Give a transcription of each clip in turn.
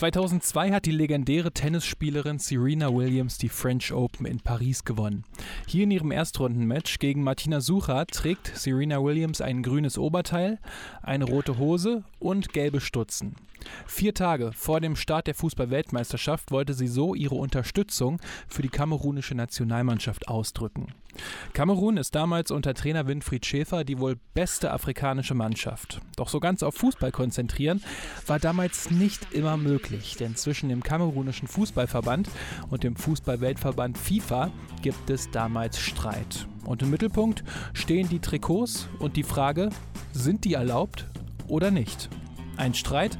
2002 hat die legendäre Tennisspielerin Serena Williams die French Open in Paris gewonnen. Hier in ihrem Erstrundenmatch gegen Martina Sucher trägt Serena Williams ein grünes Oberteil, eine rote Hose und gelbe Stutzen. Vier Tage vor dem Start der Fußball-Weltmeisterschaft wollte sie so ihre Unterstützung für die kamerunische Nationalmannschaft ausdrücken. Kamerun ist damals unter Trainer Winfried Schäfer die wohl beste afrikanische Mannschaft. Doch so ganz auf Fußball konzentrieren war damals nicht immer möglich, denn zwischen dem kamerunischen Fußballverband und dem Fußballweltverband FIFA gibt es damals Streit. Und im Mittelpunkt stehen die Trikots und die Frage, sind die erlaubt oder nicht? Ein Streit,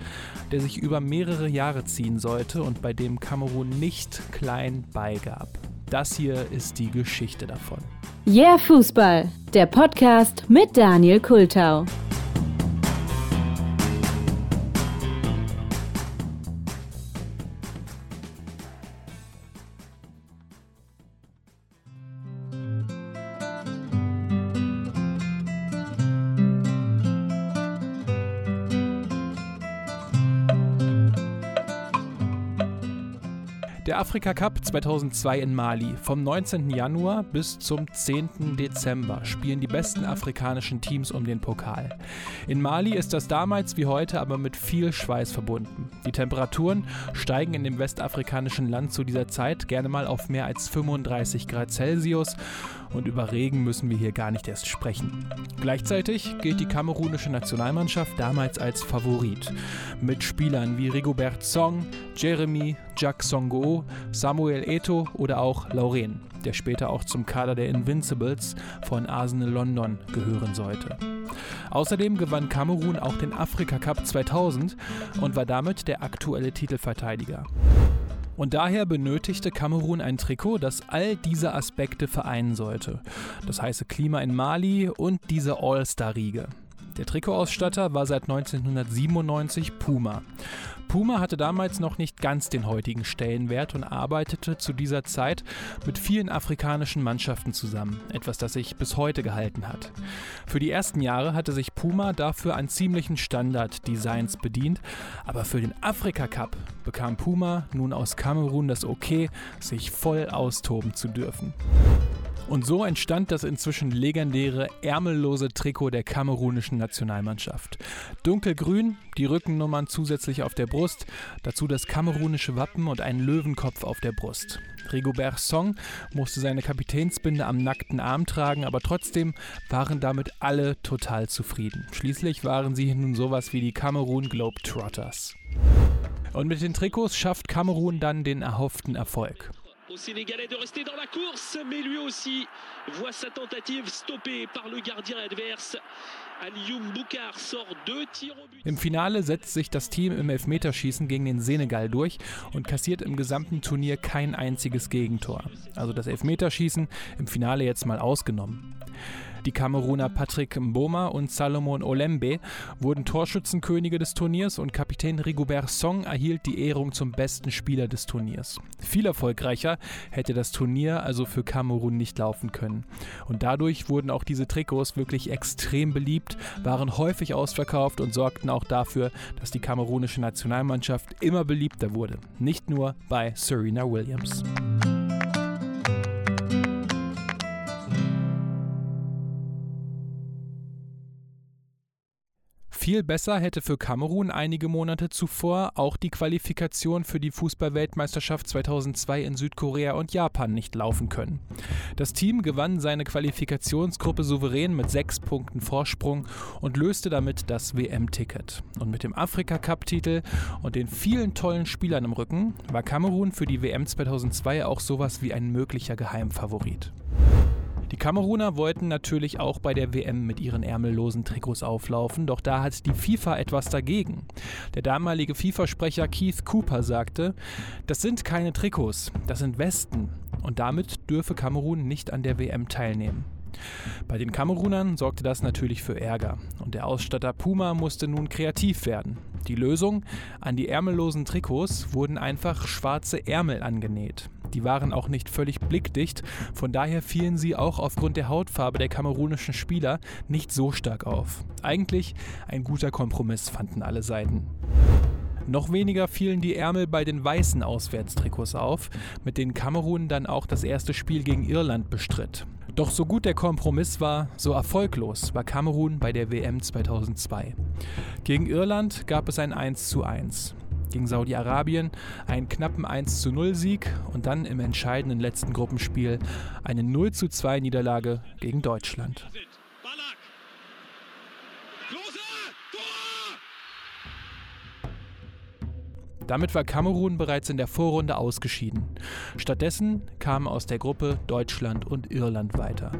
der sich über mehrere Jahre ziehen sollte und bei dem Kamerun nicht klein beigab. Das hier ist die Geschichte davon. Yeah Fußball, der Podcast mit Daniel Kultau. Der Afrika Cup 2002 in Mali. Vom 19. Januar bis zum 10. Dezember spielen die besten afrikanischen Teams um den Pokal. In Mali ist das damals wie heute aber mit viel Schweiß verbunden. Die Temperaturen steigen in dem westafrikanischen Land zu dieser Zeit gerne mal auf mehr als 35 Grad Celsius und über Regen müssen wir hier gar nicht erst sprechen. Gleichzeitig gilt die kamerunische Nationalmannschaft damals als Favorit. Mit Spielern wie Rigobert Song, Jeremy, Jack Songo, Samuel Eto oder auch Lauren, der später auch zum Kader der Invincibles von Arsenal London gehören sollte. Außerdem gewann Kamerun auch den Afrika Cup 2000 und war damit der aktuelle Titelverteidiger. Und daher benötigte Kamerun ein Trikot, das all diese Aspekte vereinen sollte. Das heiße Klima in Mali und diese All-Star-Riege. Der Trikotausstatter war seit 1997 Puma. Puma hatte damals noch nicht ganz den heutigen Stellenwert und arbeitete zu dieser Zeit mit vielen afrikanischen Mannschaften zusammen, etwas, das sich bis heute gehalten hat. Für die ersten Jahre hatte sich Puma dafür an ziemlichen Standard-Designs bedient, aber für den Afrika Cup bekam Puma nun aus Kamerun das Okay, sich voll austoben zu dürfen. Und so entstand das inzwischen legendäre ärmellose Trikot der kamerunischen Nationalmannschaft. Dunkelgrün, die Rückennummern zusätzlich auf der Brust, dazu das kamerunische Wappen und ein Löwenkopf auf der Brust. Rigobert Song musste seine Kapitänsbinde am nackten Arm tragen, aber trotzdem waren damit alle total zufrieden. Schließlich waren sie nun sowas wie die Kamerun Globetrotters. Und mit den Trikots schafft Kamerun dann den erhofften Erfolg. Au Sénégalais de rester dans la course, mais lui aussi voit sa tentative stoppée par le gardien adverse. Im Finale setzt sich das Team im Elfmeterschießen gegen den Senegal durch und kassiert im gesamten Turnier kein einziges Gegentor. Also das Elfmeterschießen im Finale jetzt mal ausgenommen. Die Kameruner Patrick Mboma und Salomon Olembe wurden Torschützenkönige des Turniers und Kapitän Rigobert Song erhielt die Ehrung zum besten Spieler des Turniers. Viel erfolgreicher hätte das Turnier also für Kamerun nicht laufen können. Und dadurch wurden auch diese Trikots wirklich extrem beliebt, waren häufig ausverkauft und sorgten auch dafür, dass die kamerunische Nationalmannschaft immer beliebter wurde. Nicht nur bei Serena Williams. Viel besser hätte für Kamerun einige Monate zuvor auch die Qualifikation für die Fußballweltmeisterschaft 2002 in Südkorea und Japan nicht laufen können. Das Team gewann seine Qualifikationsgruppe souverän mit sechs Punkten Vorsprung und löste damit das WM-Ticket. Und mit dem Afrika-Cup-Titel und den vielen tollen Spielern im Rücken war Kamerun für die WM 2002 auch sowas wie ein möglicher Geheimfavorit. Die Kameruner wollten natürlich auch bei der WM mit ihren ärmellosen Trikots auflaufen, doch da hat die FIFA etwas dagegen. Der damalige FIFA-Sprecher Keith Cooper sagte, das sind keine Trikots, das sind Westen und damit dürfe Kamerun nicht an der WM teilnehmen. Bei den Kamerunern sorgte das natürlich für Ärger und der Ausstatter Puma musste nun kreativ werden. Die Lösung? An die ärmellosen Trikots wurden einfach schwarze Ärmel angenäht. Die waren auch nicht völlig blickdicht, von daher fielen sie auch aufgrund der Hautfarbe der kamerunischen Spieler nicht so stark auf. Eigentlich ein guter Kompromiss fanden alle Seiten. Noch weniger fielen die Ärmel bei den weißen Auswärtstrikots auf, mit denen Kamerun dann auch das erste Spiel gegen Irland bestritt. Doch so gut der Kompromiss war, so erfolglos war Kamerun bei der WM 2002. Gegen Irland gab es ein 1:1 gegen Saudi-Arabien einen knappen 1:0 Sieg und dann im entscheidenden letzten Gruppenspiel eine 0:2 Niederlage gegen Deutschland. Damit war Kamerun bereits in der Vorrunde ausgeschieden. Stattdessen kamen aus der Gruppe Deutschland und Irland weiter.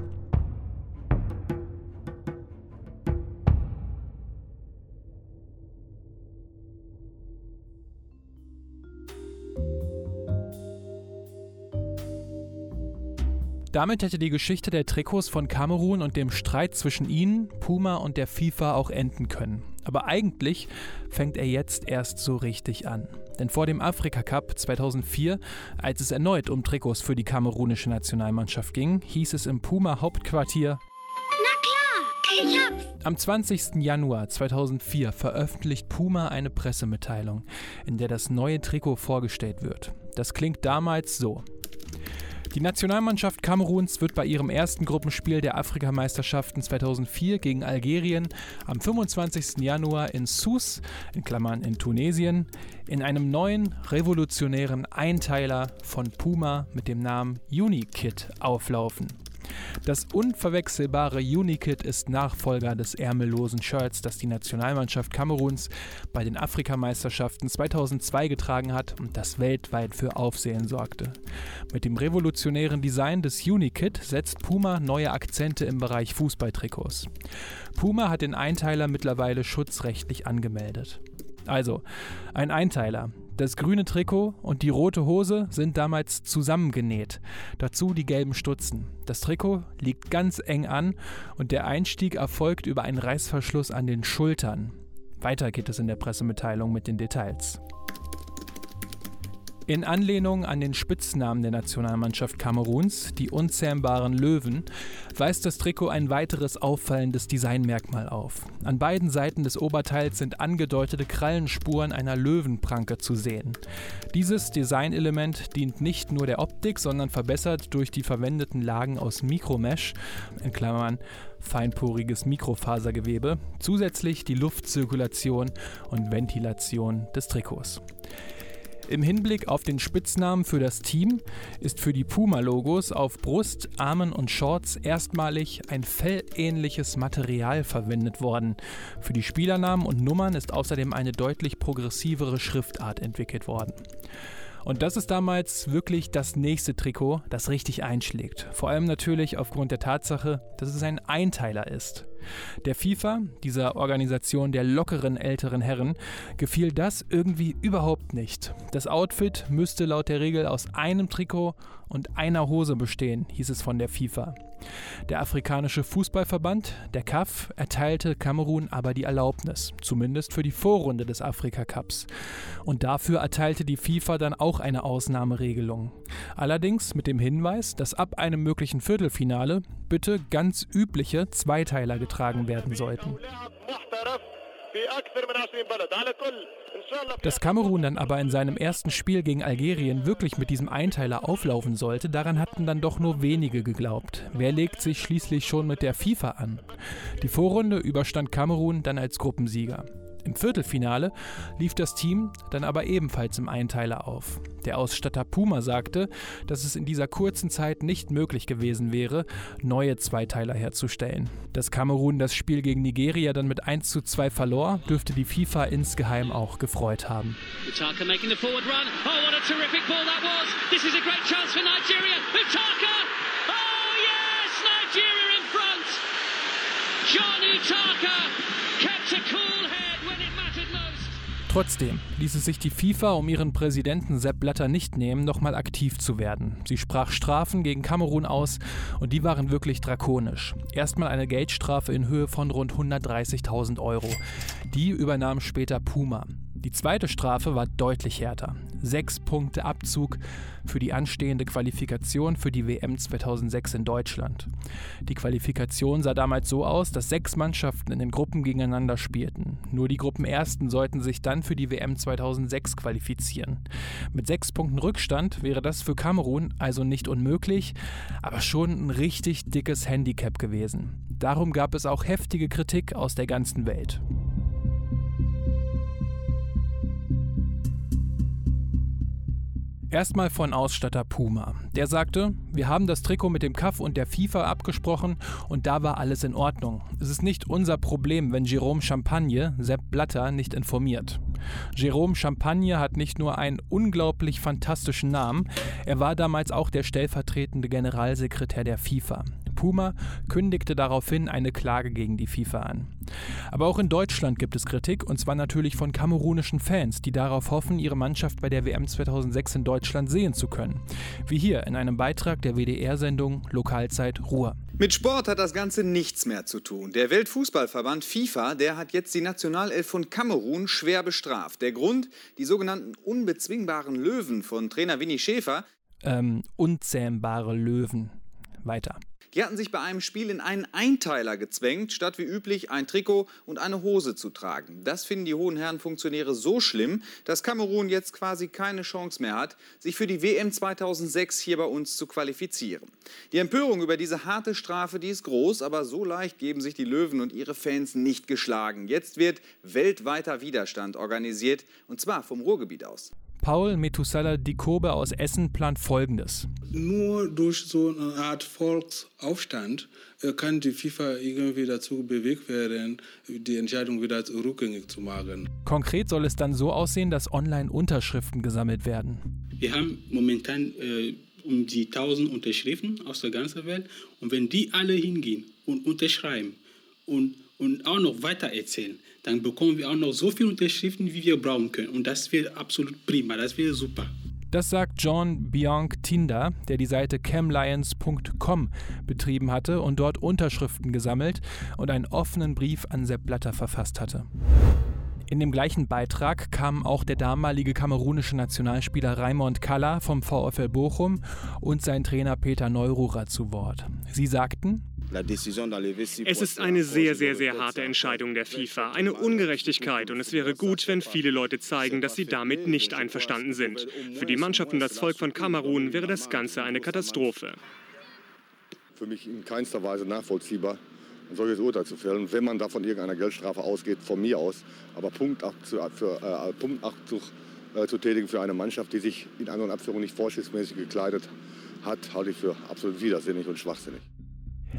Damit hätte die Geschichte der Trikots von Kamerun und dem Streit zwischen ihnen, Puma und der FIFA auch enden können. Aber eigentlich fängt er jetzt erst so richtig an. Denn vor dem Afrika Cup 2004, als es erneut um Trikots für die kamerunische Nationalmannschaft ging, hieß es im Puma Hauptquartier am 20. Januar 2004 veröffentlicht Puma eine Pressemitteilung, in der das neue Trikot vorgestellt wird. Das klingt damals so. Die Nationalmannschaft Kameruns wird bei ihrem ersten Gruppenspiel der Afrikameisterschaften 2004 gegen Algerien am 25. Januar in Sousse, in Klammern in Tunesien, in einem neuen revolutionären Einteiler von Puma mit dem Namen Unikit auflaufen. Das unverwechselbare Unikit ist Nachfolger des ärmellosen Shirts, das die Nationalmannschaft Kameruns bei den Afrikameisterschaften 2002 getragen hat und das weltweit für Aufsehen sorgte. Mit dem revolutionären Design des Unikit setzt Puma neue Akzente im Bereich Fußballtrikots. Puma hat den Einteiler mittlerweile schutzrechtlich angemeldet. Also, ein Einteiler, das grüne Trikot und die rote Hose sind damals zusammengenäht. Dazu die gelben Stutzen. Das Trikot liegt ganz eng an und der Einstieg erfolgt über einen Reißverschluss an den Schultern. Weiter geht es in der Pressemitteilung mit den Details. In Anlehnung an den Spitznamen der Nationalmannschaft Kameruns, die unzähmbaren Löwen, weist das Trikot ein weiteres auffallendes Designmerkmal auf. An beiden Seiten des Oberteils sind angedeutete Krallenspuren einer Löwenpranke zu sehen. Dieses Designelement dient nicht nur der Optik, sondern verbessert durch die verwendeten Lagen aus Mikromesh, in Klammern feinporiges Mikrofasergewebe, zusätzlich die Luftzirkulation und Ventilation des Trikots. Im Hinblick auf den Spitznamen für das Team ist für die Puma-Logos auf Brust, Armen und Shorts erstmalig ein fellähnliches Material verwendet worden. Für die Spielernamen und Nummern ist außerdem eine deutlich progressivere Schriftart entwickelt worden. Und das ist damals wirklich das nächste Trikot, das richtig einschlägt. Vor allem natürlich aufgrund der Tatsache, dass es ein Einteiler ist. Der FIFA, dieser Organisation der lockeren älteren Herren, gefiel das irgendwie überhaupt nicht. Das Outfit müsste laut der Regel aus einem Trikot und einer Hose bestehen, hieß es von der FIFA. Der afrikanische Fußballverband, der CAF, erteilte Kamerun aber die Erlaubnis, zumindest für die Vorrunde des Afrika Cups. Und dafür erteilte die FIFA dann auch eine Ausnahmeregelung. Allerdings mit dem Hinweis, dass ab einem möglichen Viertelfinale bitte ganz übliche Zweiteiler getragen werden sollten. Dass Kamerun dann aber in seinem ersten Spiel gegen Algerien wirklich mit diesem Einteiler auflaufen sollte, daran hatten dann doch nur wenige geglaubt. Wer legt sich schließlich schon mit der FIFA an? Die Vorrunde überstand Kamerun dann als Gruppensieger. Im Viertelfinale lief das Team dann aber ebenfalls im Einteiler auf. Der Ausstatter Puma sagte, dass es in dieser kurzen Zeit nicht möglich gewesen wäre, neue Zweiteiler herzustellen. Dass Kamerun das Spiel gegen Nigeria dann mit 1 zu 2 verlor, dürfte die FIFA insgeheim auch gefreut haben. Oh! Oh yes, Nigeria in front. John Utaka kept a cool head. Trotzdem ließ es sich die FIFA um ihren Präsidenten Sepp Blatter nicht nehmen, nochmal aktiv zu werden. Sie sprach Strafen gegen Kamerun aus und die waren wirklich drakonisch. Erstmal eine Geldstrafe in Höhe von rund 130.000 Euro. Die übernahm später Puma. Die zweite Strafe war deutlich härter. Sechs Punkte Abzug für die anstehende Qualifikation für die WM 2006 in Deutschland. Die Qualifikation sah damals so aus, dass sechs Mannschaften in den Gruppen gegeneinander spielten. Nur die Gruppenersten sollten sich dann für die WM 2006 qualifizieren. Mit sechs Punkten Rückstand wäre das für Kamerun also nicht unmöglich, aber schon ein richtig dickes Handicap gewesen. Darum gab es auch heftige Kritik aus der ganzen Welt. Erstmal von Ausstatter Puma. Der sagte, wir haben das Trikot mit dem CAF und der FIFA abgesprochen und da war alles in Ordnung. Es ist nicht unser Problem, wenn Jerome Champagne Sepp Blatter nicht informiert. Jerome Champagne hat nicht nur einen unglaublich fantastischen Namen, er war damals auch der stellvertretende Generalsekretär der FIFA. Puma kündigte daraufhin eine Klage gegen die FIFA an. Aber auch in Deutschland gibt es Kritik, und zwar natürlich von kamerunischen Fans, die darauf hoffen, ihre Mannschaft bei der WM 2006 in Deutschland sehen zu können. Wie hier in einem Beitrag der WDR-Sendung Lokalzeit Ruhr. Mit Sport hat das Ganze nichts mehr zu tun. Der Weltfußballverband FIFA, der hat jetzt die Nationalelf von Kamerun schwer bestraft. Der Grund, die sogenannten unbezwingbaren Löwen von Trainer Winnie Schäfer. Ähm, unzähmbare Löwen. Weiter. Die hatten sich bei einem Spiel in einen Einteiler gezwängt, statt wie üblich ein Trikot und eine Hose zu tragen. Das finden die hohen Herren Funktionäre so schlimm, dass Kamerun jetzt quasi keine Chance mehr hat, sich für die WM 2006 hier bei uns zu qualifizieren. Die Empörung über diese harte Strafe, die ist groß, aber so leicht geben sich die Löwen und ihre Fans nicht geschlagen. Jetzt wird weltweiter Widerstand organisiert, und zwar vom Ruhrgebiet aus. Paul Metusala Dikobe aus Essen plant Folgendes. Nur durch so eine Art Volksaufstand äh, kann die FIFA irgendwie dazu bewegt werden, die Entscheidung wieder rückgängig zu machen. Konkret soll es dann so aussehen, dass online Unterschriften gesammelt werden. Wir haben momentan äh, um die 1000 Unterschriften aus der ganzen Welt und wenn die alle hingehen und unterschreiben und, und auch noch weiter erzählen, dann bekommen wir auch noch so viele Unterschriften, wie wir brauchen können. Und das wäre absolut prima, das wäre super. Das sagt John Bianc Tinder, der die Seite camlions.com betrieben hatte und dort Unterschriften gesammelt und einen offenen Brief an Sepp Blatter verfasst hatte. In dem gleichen Beitrag kam auch der damalige kamerunische Nationalspieler Raimond Kalla vom VfL Bochum und sein Trainer Peter Neururer zu Wort. Sie sagten, es ist eine sehr, sehr, sehr harte Entscheidung der FIFA, eine Ungerechtigkeit und es wäre gut, wenn viele Leute zeigen, dass sie damit nicht einverstanden sind. Für die Mannschaft und das Volk von Kamerun wäre das Ganze eine Katastrophe. Für mich in keinster Weise nachvollziehbar, ein solches Urteil zu fällen, wenn man da von irgendeiner Geldstrafe ausgeht, von mir aus. Aber Punktabzug, für, äh, Punktabzug äh, zu tätigen für eine Mannschaft, die sich in An- und Abführung nicht vorschriftsmäßig gekleidet hat, halte ich für absolut widersinnig und schwachsinnig.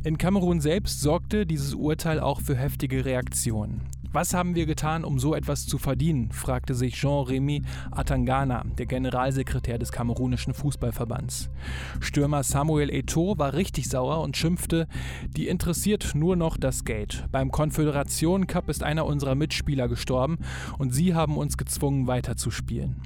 In Kamerun selbst sorgte dieses Urteil auch für heftige Reaktionen. Was haben wir getan, um so etwas zu verdienen? fragte sich Jean-Remy Atangana, der Generalsekretär des kamerunischen Fußballverbands. Stürmer Samuel Eto'o war richtig sauer und schimpfte, die interessiert nur noch das Geld. Beim Konföderation Cup ist einer unserer Mitspieler gestorben und sie haben uns gezwungen weiterzuspielen.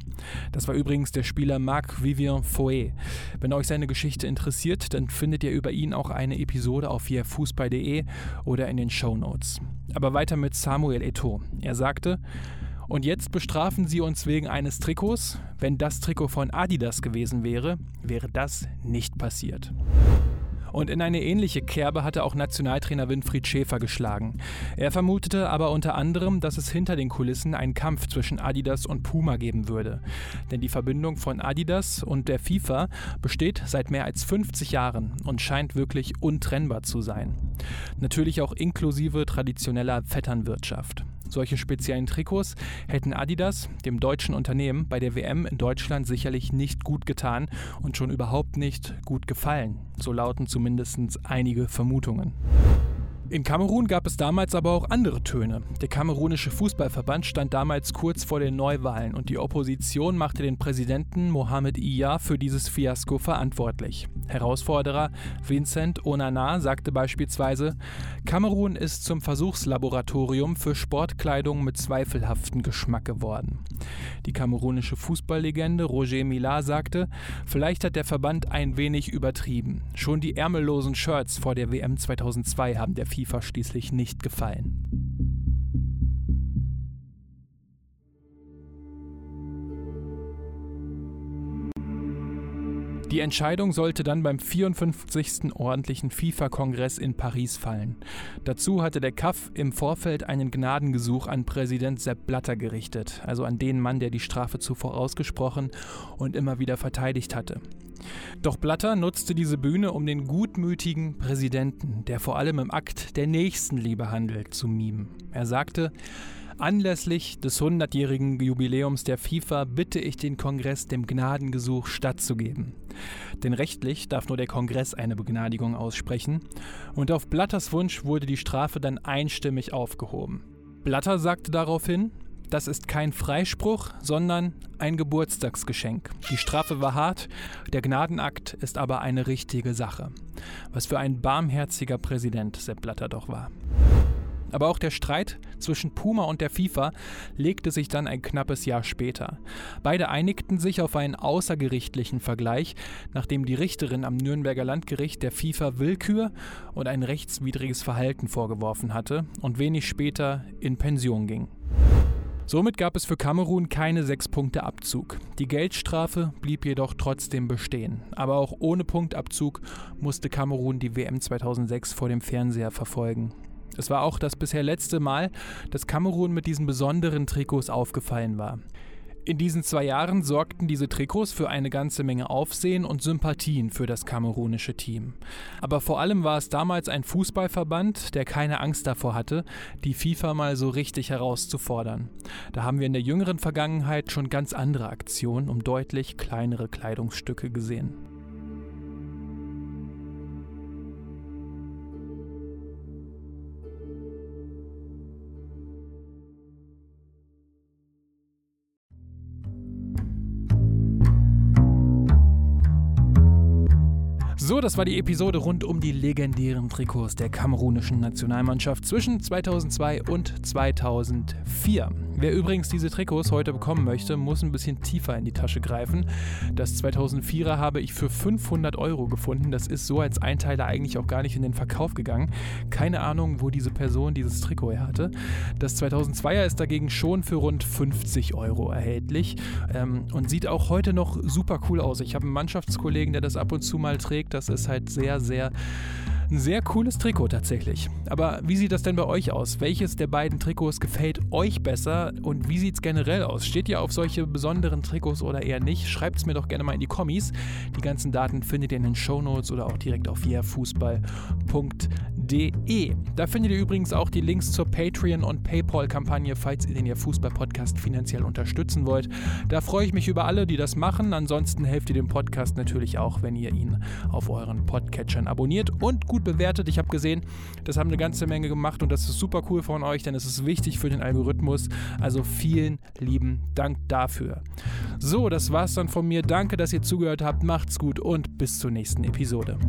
Das war übrigens der Spieler Marc-Vivien Fouet. Wenn euch seine Geschichte interessiert, dann findet ihr über ihn auch eine Episode auf vierfußball.de oder in den Show Notes. Aber weiter mit Samuel Eto'o. Er sagte, und jetzt bestrafen sie uns wegen eines Trikots. Wenn das Trikot von Adidas gewesen wäre, wäre das nicht passiert. Und in eine ähnliche Kerbe hatte auch Nationaltrainer Winfried Schäfer geschlagen. Er vermutete aber unter anderem, dass es hinter den Kulissen einen Kampf zwischen Adidas und Puma geben würde. Denn die Verbindung von Adidas und der FIFA besteht seit mehr als 50 Jahren und scheint wirklich untrennbar zu sein. Natürlich auch inklusive traditioneller Vetternwirtschaft. Solche speziellen Trikots hätten Adidas, dem deutschen Unternehmen, bei der WM in Deutschland sicherlich nicht gut getan und schon überhaupt nicht gut gefallen. So lauten zumindest einige Vermutungen. In Kamerun gab es damals aber auch andere Töne. Der kamerunische Fußballverband stand damals kurz vor den Neuwahlen und die Opposition machte den Präsidenten Mohamed Iya für dieses Fiasko verantwortlich. Herausforderer Vincent Onana sagte beispielsweise, Kamerun ist zum Versuchslaboratorium für Sportkleidung mit zweifelhaftem Geschmack geworden. Die kamerunische Fußballlegende Roger Millar sagte, vielleicht hat der Verband ein wenig übertrieben. Schon die ärmellosen Shirts vor der WM 2002 haben der FIFA schließlich nicht gefallen. Die Entscheidung sollte dann beim 54. ordentlichen FIFA-Kongress in Paris fallen. Dazu hatte der CAF im Vorfeld einen Gnadengesuch an Präsident Sepp Blatter gerichtet, also an den Mann, der die Strafe zuvor ausgesprochen und immer wieder verteidigt hatte. Doch Blatter nutzte diese Bühne, um den gutmütigen Präsidenten, der vor allem im Akt der Nächstenliebe handelt, zu mimen. Er sagte, Anlässlich des 100-jährigen Jubiläums der FIFA bitte ich den Kongress dem Gnadengesuch stattzugeben. Denn rechtlich darf nur der Kongress eine Begnadigung aussprechen und auf Blatters Wunsch wurde die Strafe dann einstimmig aufgehoben. Blatter sagte daraufhin, das ist kein Freispruch, sondern ein Geburtstagsgeschenk. Die Strafe war hart, der Gnadenakt ist aber eine richtige Sache. Was für ein barmherziger Präsident Sepp Blatter doch war. Aber auch der Streit zwischen Puma und der FIFA legte sich dann ein knappes Jahr später. Beide einigten sich auf einen außergerichtlichen Vergleich, nachdem die Richterin am Nürnberger Landgericht der FIFA Willkür und ein rechtswidriges Verhalten vorgeworfen hatte und wenig später in Pension ging. Somit gab es für Kamerun keine sechs Punkte Abzug. Die Geldstrafe blieb jedoch trotzdem bestehen. Aber auch ohne Punktabzug musste Kamerun die WM 2006 vor dem Fernseher verfolgen. Es war auch das bisher letzte Mal, dass Kamerun mit diesen besonderen Trikots aufgefallen war. In diesen zwei Jahren sorgten diese Trikots für eine ganze Menge Aufsehen und Sympathien für das kamerunische Team. Aber vor allem war es damals ein Fußballverband, der keine Angst davor hatte, die FIFA mal so richtig herauszufordern. Da haben wir in der jüngeren Vergangenheit schon ganz andere Aktionen um deutlich kleinere Kleidungsstücke gesehen. So, das war die Episode rund um die legendären Trikots der kamerunischen Nationalmannschaft zwischen 2002 und 2004. Wer übrigens diese Trikots heute bekommen möchte, muss ein bisschen tiefer in die Tasche greifen. Das 2004er habe ich für 500 Euro gefunden. Das ist so als Einteiler eigentlich auch gar nicht in den Verkauf gegangen. Keine Ahnung, wo diese Person dieses Trikot her hatte. Das 2002er ist dagegen schon für rund 50 Euro erhältlich ähm, und sieht auch heute noch super cool aus. Ich habe einen Mannschaftskollegen, der das ab und zu mal trägt. Das ist halt sehr, sehr ein sehr cooles Trikot tatsächlich. Aber wie sieht das denn bei euch aus? Welches der beiden Trikots gefällt euch besser und wie sieht es generell aus? Steht ihr auf solche besonderen Trikots oder eher nicht? Schreibt es mir doch gerne mal in die Kommis. Die ganzen Daten findet ihr in den Show Notes oder auch direkt auf yeahfußball.de. Da findet ihr übrigens auch die Links zur Patreon- und PayPal-Kampagne, falls ihr den Ihr Fußball-Podcast finanziell unterstützen wollt. Da freue ich mich über alle, die das machen. Ansonsten helft ihr dem Podcast natürlich auch, wenn ihr ihn auf euren Podcatchern abonniert und gut gut bewertet. Ich habe gesehen, das haben eine ganze Menge gemacht und das ist super cool von euch, denn es ist wichtig für den Algorithmus. Also vielen lieben Dank dafür. So, das war's dann von mir. Danke, dass ihr zugehört habt. Macht's gut und bis zur nächsten Episode.